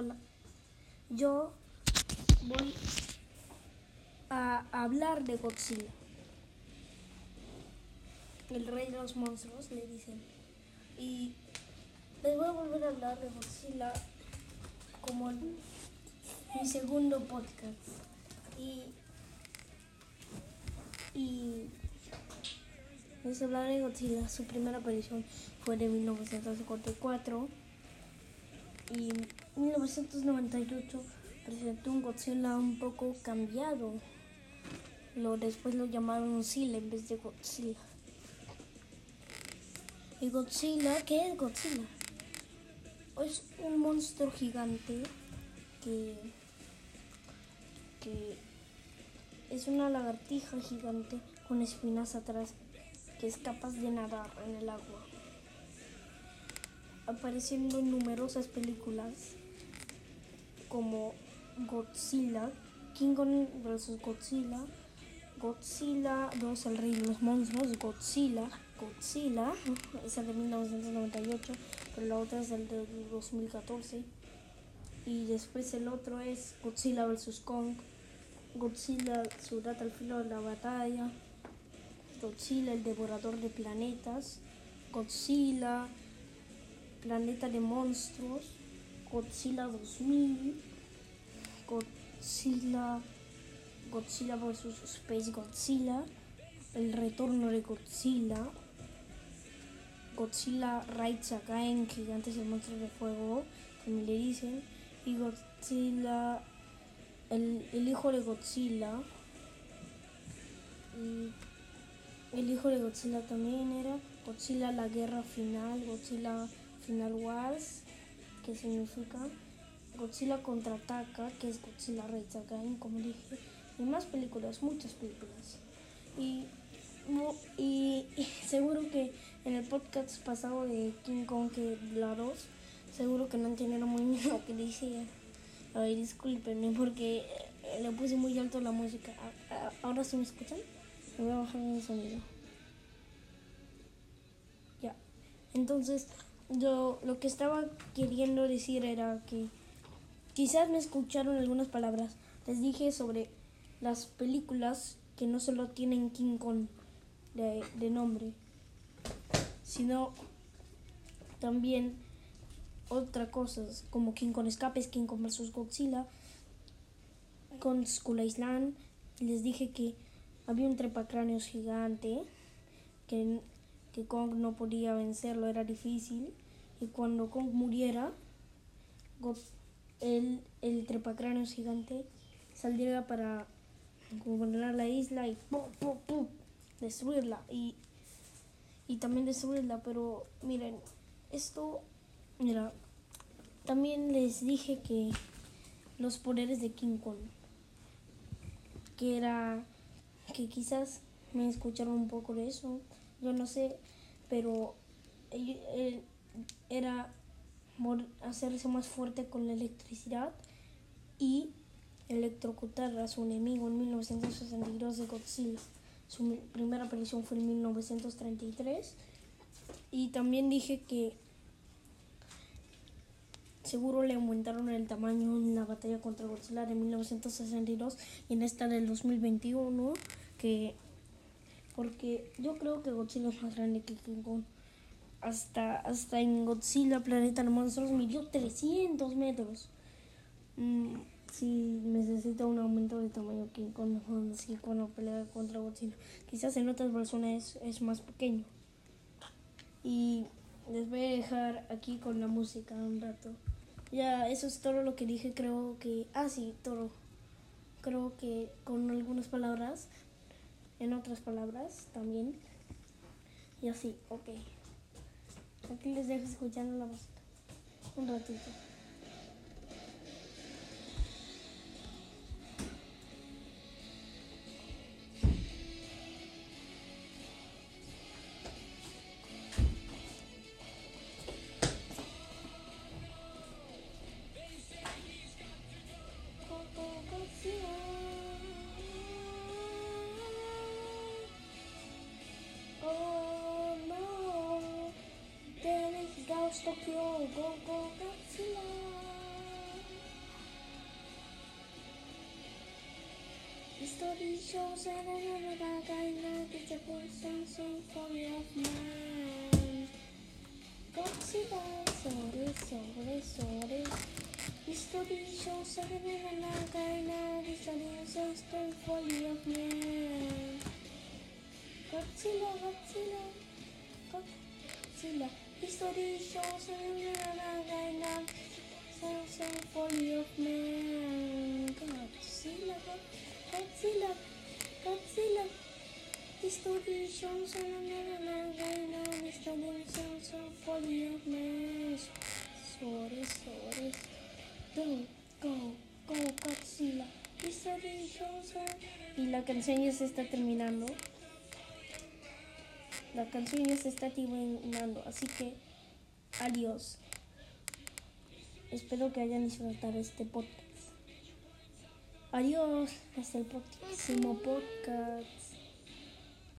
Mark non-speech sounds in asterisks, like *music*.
Hola. Yo voy a hablar de Godzilla. El rey de los monstruos, le dicen. Y les voy a volver a hablar de Godzilla como mi segundo podcast. Y, y les hablaré de Godzilla. Su primera aparición fue de 1954 y en 1998 presentó un Godzilla un poco cambiado. Lo, después lo llamaron Godzilla en vez de Godzilla. ¿Y Godzilla? ¿Qué es Godzilla? Es un monstruo gigante que, que es una lagartija gigante con espinas atrás que es capaz de nadar en el agua apareciendo en numerosas películas como Godzilla, King Kong vs. Godzilla, Godzilla 2, el rey de los monstruos, Godzilla, Godzilla, esa de 1998, pero la otra es el de 2014. Y después el otro es Godzilla vs. Kong, Godzilla Ciudad al filo de la batalla, Godzilla el devorador de planetas, Godzilla Planeta de Monstruos, Godzilla 2000, Godzilla, Godzilla vs. Space Godzilla, El Retorno de Godzilla, Godzilla Raids Again, que antes el monstruo de fuego, como le dicen, y Godzilla, el, el hijo de Godzilla, y el hijo de Godzilla también era Godzilla la guerra final, Godzilla Final Wars, que significa Godzilla contraataca, que es Godzilla Raids Again, como dije, y más películas, muchas películas. Y, *laughs* seguro que en el podcast pasado de King Kong, que la 2, seguro que no entendieron muy bien lo que dije. Ay, discúlpenme porque le puse muy alto la música. ¿Ahora sí me escuchan? Me voy a bajar el sonido. Ya. Entonces, yo lo que estaba queriendo decir era que quizás me escucharon algunas palabras. Les dije sobre las películas que no solo tienen King Kong de, nombre, sino también otras cosas como King Kong Escapes, King Kong vs. Godzilla, con Skull Island. Les dije que había un trepacráneos gigante que que Kong no podía vencerlo, era difícil. Y cuando Kong muriera, el, el trepacráneos gigante saldría para gobernar la isla y destruirla. Y, y también destruirla, pero miren, esto, mira, también les dije que los poderes de King Kong, que era, que quizás me escucharon un poco de eso, yo no sé, pero él, era hacerse más fuerte con la electricidad y electrocutar a su enemigo en 1962 de Godzilla. Su primera aparición fue en 1933 y también dije que seguro le aumentaron el tamaño en la batalla contra Godzilla de 1962 y en esta del 2021 que porque yo creo que Godzilla es más grande que King Kong. Hasta, hasta en Godzilla Planeta de Monstruos midió 300 metros. Mm, si necesita un aumento de tamaño King Kong, así cuando pelea contra Godzilla. Quizás en otras versiones es, es más pequeño. Y les voy a dejar aquí con la música un rato. Ya, eso es todo lo que dije, creo que... Ah, sí, todo. Creo que con algunas palabras en otras palabras también. Y así, ok. Aquí les dejo escuchando la música. Un ratito. のしときを午後がつらイストリーショーサララララがいなきゃポンサンソンフォリオフマンガチだそれそれそれイストリーショーサララララがいなきゃポンサンソンフォリオフマンガチだガチだガチだ now is a symphony of man. Godzilla, Godzilla, Godzilla. History shows that another guy now is a symphony of man. Sobre, sobre. Go, go, go, Godzilla. History shows that... Y la canción ya se está terminando. La canción ya se está terminando, así que adiós. Espero que hayan disfrutado este podcast. Adiós, hasta el próximo podcast.